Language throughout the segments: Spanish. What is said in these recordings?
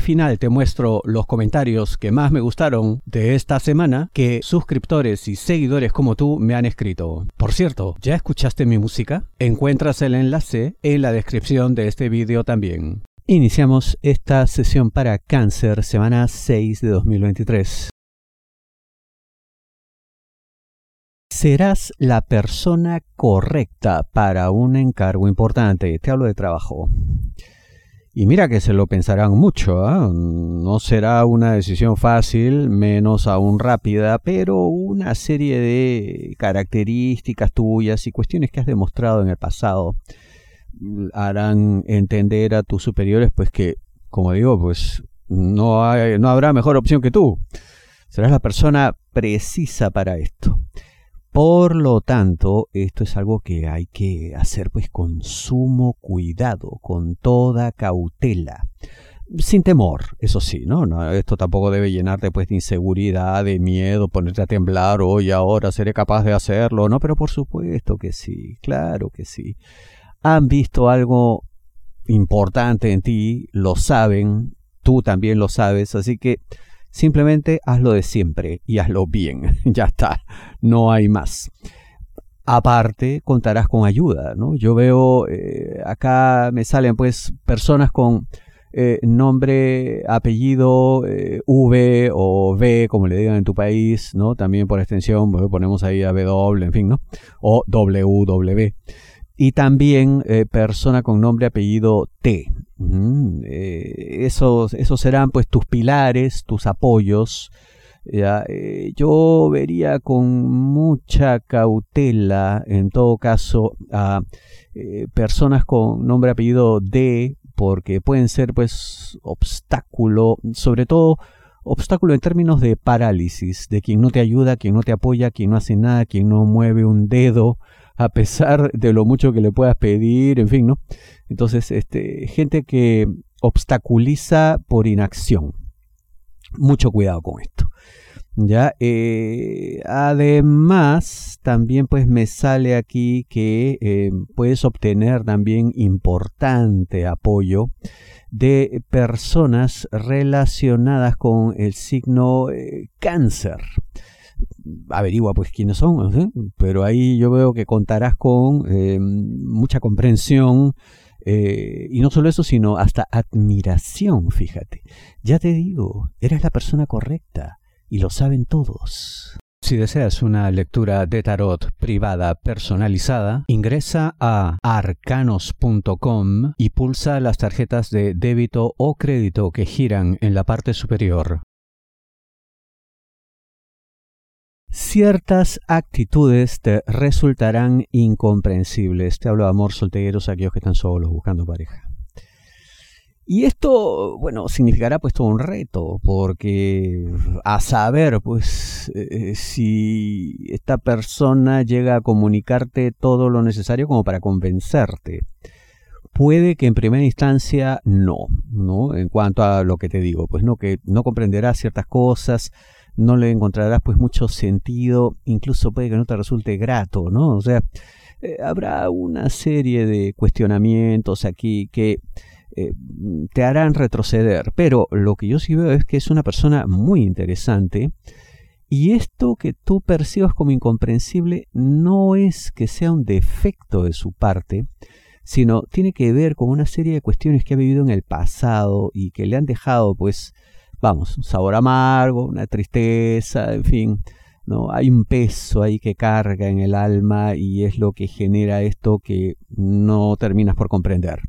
Final te muestro los comentarios que más me gustaron de esta semana que suscriptores y seguidores como tú me han escrito. Por cierto, ¿ya escuchaste mi música? Encuentras el enlace en la descripción de este vídeo también. Iniciamos esta sesión para cáncer semana 6 de 2023. Serás la persona correcta para un encargo importante. Te hablo de trabajo. Y mira que se lo pensarán mucho, ¿ah? no será una decisión fácil, menos aún rápida, pero una serie de características tuyas y cuestiones que has demostrado en el pasado harán entender a tus superiores pues que, como digo, pues no, hay, no habrá mejor opción que tú. Serás la persona precisa para esto. Por lo tanto, esto es algo que hay que hacer pues con sumo cuidado, con toda cautela. Sin temor, eso sí, ¿no? Esto tampoco debe llenarte pues de inseguridad, de miedo, ponerte a temblar, hoy ahora seré capaz de hacerlo, ¿no? Pero por supuesto que sí, claro que sí. Han visto algo importante en ti, lo saben, tú también lo sabes, así que Simplemente hazlo de siempre y hazlo bien. ya está, no hay más. Aparte, contarás con ayuda, ¿no? Yo veo, eh, acá me salen pues personas con eh, nombre, apellido, eh, V o V, como le digan en tu país, ¿no? También por extensión, pues, ponemos ahí a W, en fin, ¿no? O WW. Y también persona con nombre, apellido T, eh, esos, esos serán pues tus pilares, tus apoyos. Eh, yo vería con mucha cautela, en todo caso, a eh, personas con nombre apellido D, porque pueden ser pues obstáculo, sobre todo obstáculo en términos de parálisis, de quien no te ayuda, quien no te apoya, quien no hace nada, quien no mueve un dedo, a pesar de lo mucho que le puedas pedir, en fin, ¿no? Entonces, este, gente que obstaculiza por inacción. Mucho cuidado con esto. Ya, eh, además, también pues me sale aquí que eh, puedes obtener también importante apoyo de personas relacionadas con el signo eh, cáncer averigua pues quiénes son, pero ahí yo veo que contarás con mucha comprensión, eh, y no solo eso, sino hasta admiración, fíjate. Ya te digo, eres la persona correcta y lo saben todos. Si deseas una lectura de tarot privada personalizada, ingresa a arcanos.com y pulsa las tarjetas de débito o crédito que giran en la parte superior. Ciertas actitudes te resultarán incomprensibles. Te hablo de amor solteros, aquellos que están solos buscando pareja. Y esto, bueno, significará pues todo un reto, porque a saber, pues, eh, si esta persona llega a comunicarte todo lo necesario como para convencerte. Puede que en primera instancia no, ¿no? En cuanto a lo que te digo, pues no, que no comprenderás ciertas cosas, no le encontrarás pues mucho sentido, incluso puede que no te resulte grato, ¿no? O sea, eh, habrá una serie de cuestionamientos aquí que eh, te harán retroceder, pero lo que yo sí veo es que es una persona muy interesante y esto que tú percibas como incomprensible no es que sea un defecto de su parte, sino tiene que ver con una serie de cuestiones que ha vivido en el pasado y que le han dejado pues vamos, un sabor amargo, una tristeza, en fin, ¿no? Hay un peso ahí que carga en el alma y es lo que genera esto que no terminas por comprender.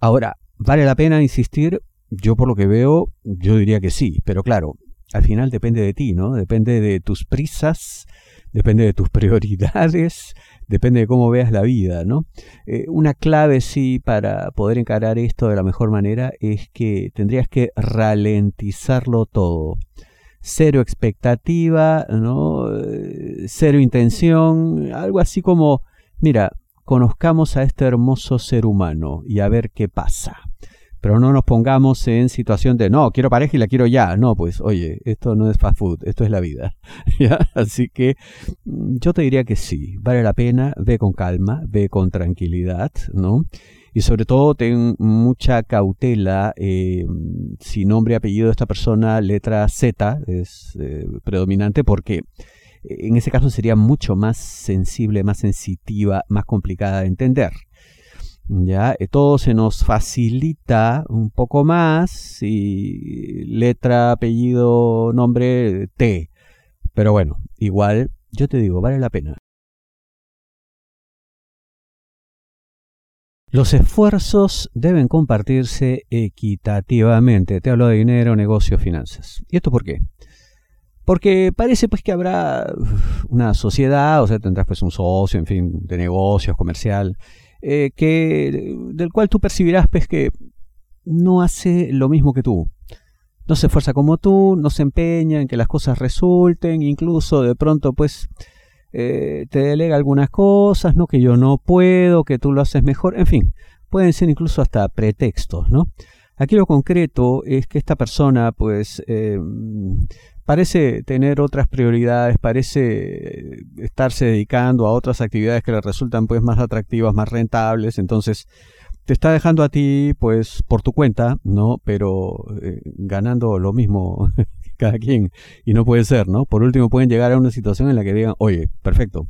Ahora, ¿vale la pena insistir? Yo por lo que veo, yo diría que sí, pero claro, al final depende de ti, ¿no? Depende de tus prisas, depende de tus prioridades, depende de cómo veas la vida, ¿no? Eh, una clave, sí, para poder encarar esto de la mejor manera es que tendrías que ralentizarlo todo. Cero expectativa, ¿no? Eh, cero intención, algo así como, mira, conozcamos a este hermoso ser humano y a ver qué pasa pero no nos pongamos en situación de, no, quiero pareja y la quiero ya. No, pues, oye, esto no es fast food, esto es la vida. Así que mm, yo te diría que sí, vale la pena, ve con calma, ve con tranquilidad, ¿no? Y sobre todo ten mucha cautela eh, si nombre y apellido de esta persona, letra Z, es eh, predominante, porque en ese caso sería mucho más sensible, más sensitiva, más complicada de entender. Ya, eh, todo se nos facilita un poco más y letra, apellido, nombre, T. Pero bueno, igual, yo te digo, vale la pena. Los esfuerzos deben compartirse equitativamente. Te hablo de dinero, negocio, finanzas. ¿Y esto por qué? Porque parece pues que habrá una sociedad, o sea, tendrás pues un socio, en fin, de negocios, comercial, eh, que, del cual tú percibirás pues, que no hace lo mismo que tú. No se esfuerza como tú, no se empeña en que las cosas resulten, incluso de pronto pues eh, te delega algunas cosas, ¿no? Que yo no puedo, que tú lo haces mejor, en fin, pueden ser incluso hasta pretextos, ¿no? Aquí lo concreto es que esta persona pues eh, parece tener otras prioridades, parece estarse dedicando a otras actividades que le resultan pues más atractivas, más rentables, entonces te está dejando a ti pues por tu cuenta, ¿no? Pero eh, ganando lo mismo cada quien y no puede ser, ¿no? Por último pueden llegar a una situación en la que digan, oye, perfecto,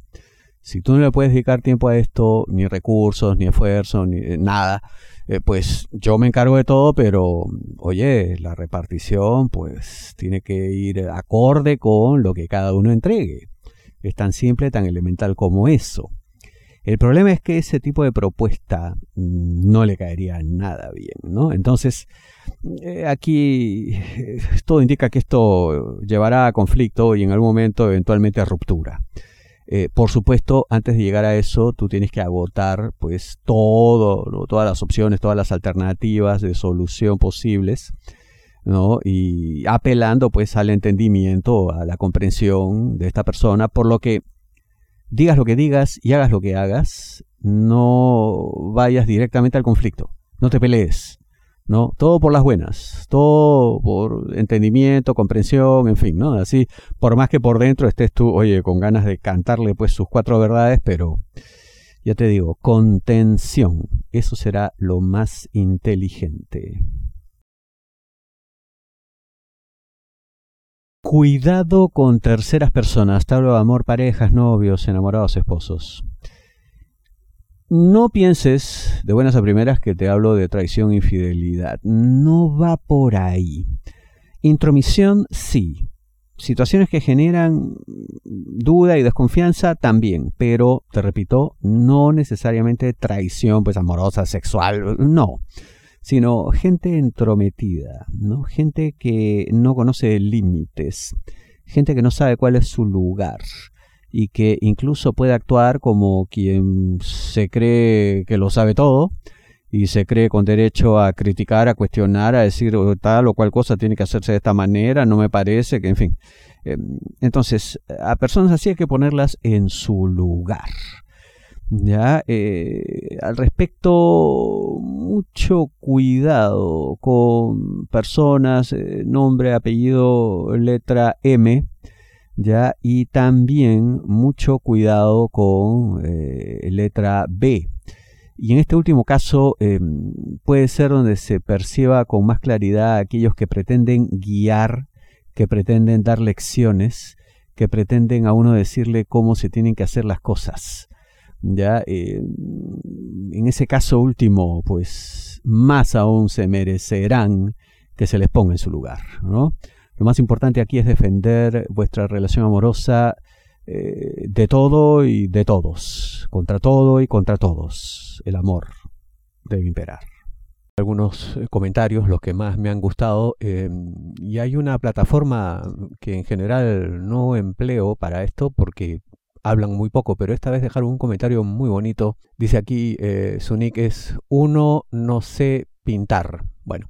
si tú no le puedes dedicar tiempo a esto, ni recursos, ni esfuerzo, ni eh, nada, eh, pues yo me encargo de todo, pero oye, la repartición pues tiene que ir acorde con lo que cada uno entregue. Es tan simple, tan elemental como eso. El problema es que ese tipo de propuesta mm, no le caería nada bien, ¿no? Entonces, eh, aquí todo indica que esto llevará a conflicto y en algún momento eventualmente a ruptura. Eh, por supuesto, antes de llegar a eso, tú tienes que agotar pues todo, todas las opciones, todas las alternativas de solución posibles, ¿no? Y apelando pues al entendimiento, a la comprensión de esta persona, por lo que digas lo que digas y hagas lo que hagas, no vayas directamente al conflicto, no te pelees, ¿no? Todo por las buenas, todo por entendimiento, comprensión, en fin, ¿no? Así, por más que por dentro estés tú, oye, con ganas de cantarle pues sus cuatro verdades, pero ya te digo, contención, eso será lo más inteligente. Cuidado con terceras personas, te hablo de amor, parejas, novios, enamorados, esposos. No pienses de buenas a primeras que te hablo de traición e infidelidad. No va por ahí. Intromisión, sí. Situaciones que generan duda y desconfianza también, pero te repito, no necesariamente traición pues amorosa, sexual, no, sino gente entrometida, ¿no? Gente que no conoce límites, gente que no sabe cuál es su lugar, y que incluso puede actuar como quien se cree que lo sabe todo y se cree con derecho a criticar, a cuestionar, a decir oh, tal o cual cosa tiene que hacerse de esta manera, no me parece, que en fin. Em, entonces, a personas así hay que ponerlas en su lugar. Ya, eh, al respecto, mucho cuidado con personas, eh, nombre, apellido, letra M, ¿ya? Y también mucho cuidado con eh, letra B. Y en este último caso em, puede ser donde se perciba con más claridad aquellos que pretenden guiar, que pretenden dar lecciones, que pretenden a uno decirle cómo se tienen que hacer las cosas. Ya, em, en ese caso último, pues más aún se merecerán que se les ponga en su lugar, ¿no? Lo más importante aquí es defender vuestra relación amorosa eh, de todo y de todos, contra todo y contra todos. El amor debe imperar. Algunos eh, comentarios, los que más me han gustado, em, y hay una plataforma que en general no empleo para esto porque hablan muy poco, pero esta vez dejaron un comentario muy bonito. Dice aquí, eh, su es uno no sé pintar. Bueno.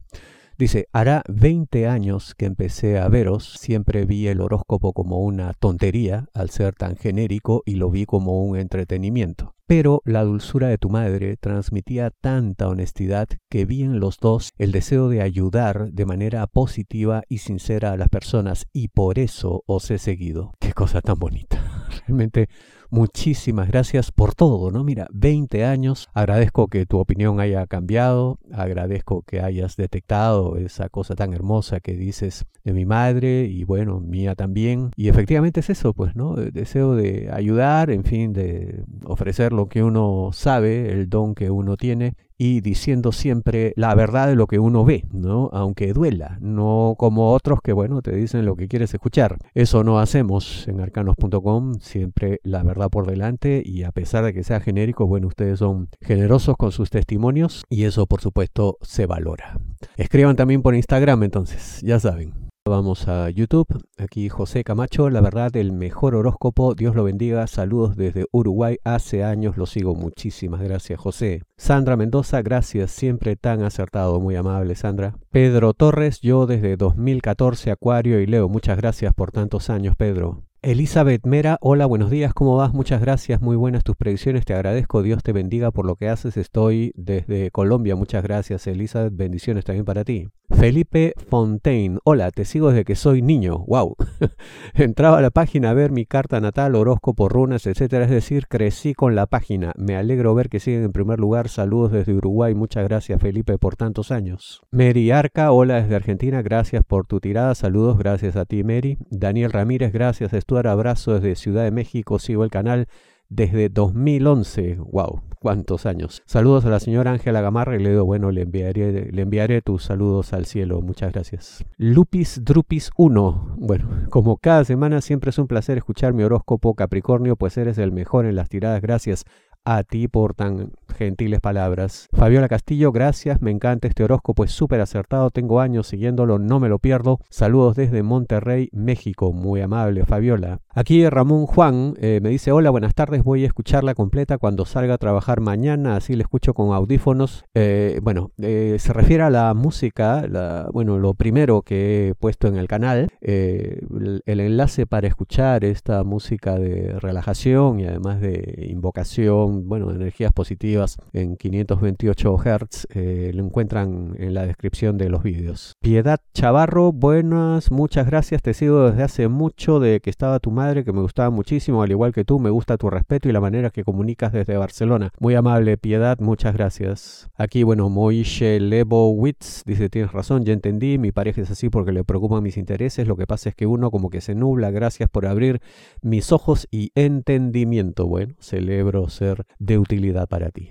Dice, hará 20 años que empecé a veros, siempre vi el horóscopo como una tontería al ser tan genérico y lo vi como un entretenimiento. Pero la dulzura de tu madre transmitía tanta honestidad que vi en los dos el deseo de ayudar de manera positiva y sincera a las personas y por eso os he seguido. Qué cosa tan bonita. Realmente muchísimas gracias por todo, ¿no? Mira, 20 años, agradezco que tu opinión haya cambiado, agradezco que hayas detectado esa cosa tan hermosa que dices de mi madre y bueno, mía también. Y efectivamente es eso, pues, ¿no? Deseo de ayudar, en fin, de ofrecer lo que uno sabe, el don que uno tiene y diciendo siempre la verdad de lo que uno ve, ¿no? Aunque duela, no como otros que, bueno, te dicen lo que quieres escuchar. Eso no hacemos en arcanos.com, siempre la verdad por delante y a pesar de que sea genérico, bueno, ustedes son generosos con sus testimonios y eso por supuesto se valora. Escriban también por Instagram entonces, ya saben. Vamos a YouTube. Aquí José Camacho, la verdad, el mejor horóscopo. Dios lo bendiga. Saludos desde Uruguay. Hace años lo sigo. Muchísimas gracias, José. Sandra Mendoza, gracias. Siempre tan acertado. Muy amable, Sandra. Pedro Torres, yo desde 2014, Acuario y Leo. Muchas gracias por tantos años, Pedro. Elizabeth Mera, hola, buenos días, ¿cómo vas? Muchas gracias, muy buenas tus predicciones, te agradezco, Dios te bendiga por lo que haces, estoy desde Colombia, muchas gracias Elizabeth, bendiciones también para ti. Felipe Fontaine, hola, te sigo desde que soy niño, wow. Entraba a la página a ver mi carta natal, horóscopo, runas, etcétera, es decir, crecí con la página. Me alegro ver que siguen en primer lugar. Saludos desde Uruguay, muchas gracias Felipe por tantos años. Mary Arca, hola desde Argentina, gracias por tu tirada, saludos, gracias a ti Mary. Daniel Ramírez, gracias, Estuar, abrazo desde Ciudad de México, sigo el canal desde 2011. ¡Wow! ¿Cuántos años? Saludos a la señora Ángela Gamarra y le digo, bueno, le enviaré, le enviaré tus saludos al cielo. Muchas gracias. Lupis Drupis 1. Bueno, como cada semana siempre es un placer escuchar mi horóscopo Capricornio, pues eres el mejor en las tiradas. Gracias a ti por tan gentiles palabras. Fabiola Castillo, gracias, me encanta este horóscopo, es súper acertado, tengo años siguiéndolo, no me lo pierdo. Saludos desde Monterrey, México, muy amable Fabiola. Aquí Ramón Juan eh, me dice, hola, buenas tardes, voy a escucharla completa cuando salga a trabajar mañana, así la escucho con audífonos. Eh, bueno, eh, se refiere a la música, la, bueno, lo primero que he puesto en el canal, el, el enlace para escuchar esta música de relajación y además de invocación, bueno, energías positivas en 528 Hz. Eh, lo encuentran en la descripción de los vídeos. Piedad Chavarro, buenas, muchas gracias. Te sigo desde hace mucho de que estaba tu madre, que me gustaba muchísimo, al igual que tú. Me gusta tu respeto y la manera que comunicas desde Barcelona. Muy amable, Piedad, muchas gracias. Aquí, bueno, Moishe Lebowitz dice: Tienes razón, ya entendí. Mi pareja es así porque le preocupan mis intereses. Lo que pasa es que uno como que se nubla. Gracias por abrir mis ojos y entendimiento. Bueno, celebro ser de utilidad para ti.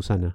Susana.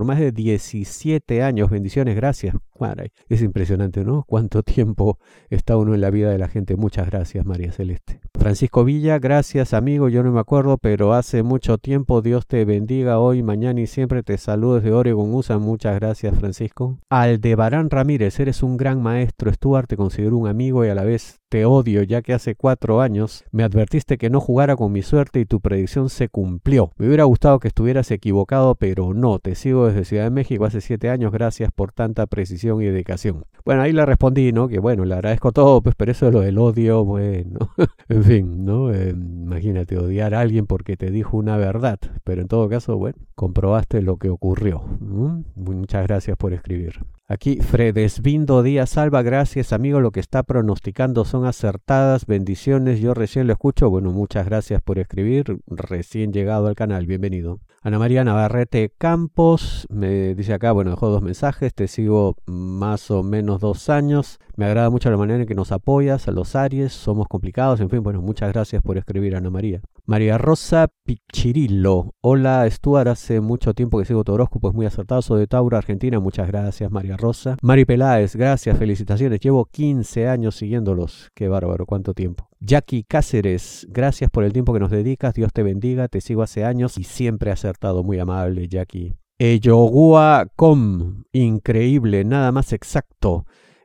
más de 17 años. Bendiciones, gracias. es impresionante, ¿no? Cuánto tiempo está uno en la vida de la gente. Muchas gracias, María Celeste. Francisco Villa, gracias amigo, yo no me acuerdo, pero hace mucho tiempo Dios te bendiga hoy, mañana y siempre te saludo desde Oregon USA. Muchas gracias, Francisco. Aldebarán Ramírez, eres un gran maestro. Stuart, te considero un amigo y a la vez te odio, ya que hace cuatro años me advertiste que no jugara con mi suerte y tu predicción se cumplió. Me hubiera gustado que estuvieras equivocado, pero no, te sigo desde Ciudad de México hace siete años, gracias por tanta precisión y dedicación. Bueno, ahí le respondí, ¿no? Que bueno, le agradezco todo, pues, pero eso es lo del odio, bueno, en fin, ¿no? Eh, imagínate odiar a alguien porque te dijo una verdad, pero en todo caso, bueno, comprobaste lo que ocurrió. Muchas gracias por escribir. Aquí Fredesvindo Díaz Salva, gracias amigo, lo que está pronosticando son acertadas, bendiciones, yo recién lo escucho, bueno, muchas gracias por escribir, recién llegado al canal, bienvenido. Ana María Navarrete Campos me dice acá, bueno, dejó dos mensajes, te sigo más o menos dos años, me agrada mucho la manera en que nos apoyas a los Aries, somos complicados, en fin, bueno, muchas gracias por escribir Ana María. María Rosa Pichirillo, hola Stuart, hace mucho tiempo que sigo tu horóscopo, es muy acertado, soy de Tauro, Argentina, muchas gracias María Rosa. Mari Peláez, gracias, felicitaciones, llevo 15 años siguiéndolos, qué bárbaro, cuánto tiempo. Jackie Cáceres, gracias por el tiempo que nos dedicas, Dios te bendiga, te sigo hace años y siempre acertado, muy amable Jackie. Eyogua Com, increíble, nada más exacto.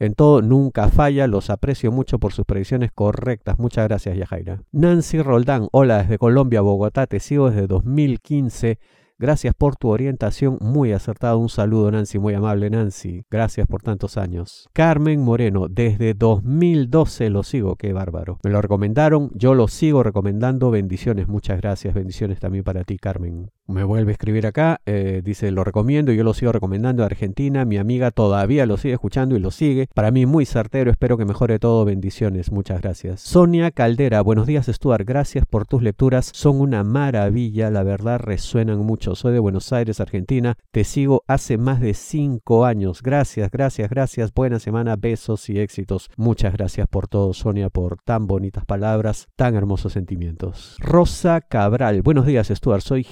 En todo, nunca falla, los aprecio mucho por sus predicciones correctas. Muchas gracias, Yajaira. Nancy Roldán, hola desde Colombia, Bogotá, te sigo desde 2015. Gracias por tu orientación, muy acertado. Un saludo, Nancy, muy amable, Nancy. Gracias por tantos años. Carmen Moreno, desde 2012 lo sigo, qué bárbaro. Me lo recomendaron, yo lo sigo recomendando. Bendiciones, muchas gracias. Bendiciones también para ti, Carmen. Me vuelve a escribir acá, eh, dice, lo recomiendo, yo lo sigo recomendando. Argentina, mi amiga todavía lo sigue escuchando y lo sigue. Para mí muy certero, espero que mejore todo. Bendiciones, muchas gracias. Sonia Caldera, buenos días, Stuart. Gracias por tus lecturas, son una maravilla, la verdad resuenan mucho soy de Buenos Aires, Argentina. Te sigo hace más de cinco años. Gracias, gracias, gracias. Buena semana, besos y éxitos. Muchas gracias por todo, Sonia, por tan bonitas palabras, tan hermosos sentimientos. Rosa Cabral, buenos días, Stuart. Soy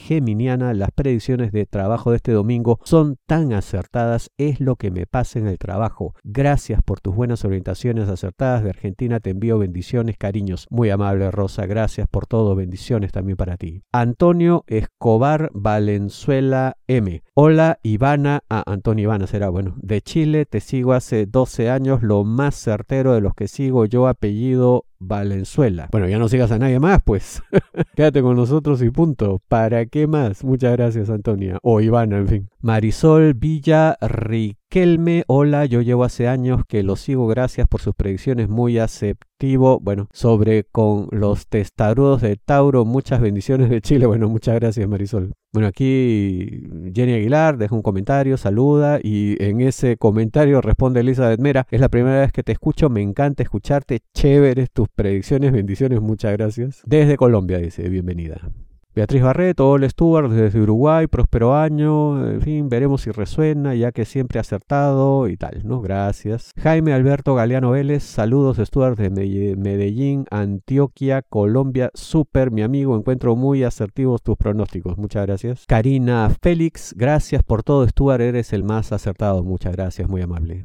Las predicciones de trabajo de este domingo son tan acertadas. Es lo que me pasa en el trabajo. Gracias por tus buenas orientaciones acertadas de Argentina. Te envío bendiciones, cariños. Muy amable, Rosa. Gracias por todo. Bendiciones también para ti. Antonio Escobar Val Valenzuela M. Hola Ivana, ah, Antonio Ivana será bueno, de Chile, te sigo hace 12 años, lo más certero de los que sigo yo, apellido Valenzuela. Bueno, ya no sigas a nadie más, pues. Quédate con nosotros y punto. ¿Para qué más? Muchas gracias, Antonia. O Ivana, en fin. Marisol Villa Riquelme. Hola, yo llevo hace años que lo sigo. Gracias por sus predicciones. Muy aceptivo. Bueno, sobre con los testarudos de Tauro. Muchas bendiciones de Chile. Bueno, muchas gracias, Marisol. Bueno, aquí Jenny Aguilar deja un comentario, saluda y en ese comentario responde Elizabeth Mera. Es la primera vez que te escucho. Me encanta escucharte. Chévere tu predicciones, bendiciones, muchas gracias. Desde Colombia, dice, bienvenida. Beatriz Barreto, hola Stuart, desde Uruguay, próspero año, en fin, veremos si resuena, ya que siempre acertado y tal, ¿no? Gracias. Jaime Alberto Galeano Vélez, saludos Stuart de Medellín, Antioquia, Colombia, súper, mi amigo, encuentro muy asertivos tus pronósticos, muchas gracias. Karina Félix, gracias por todo Stuart, eres el más acertado, muchas gracias, muy amable.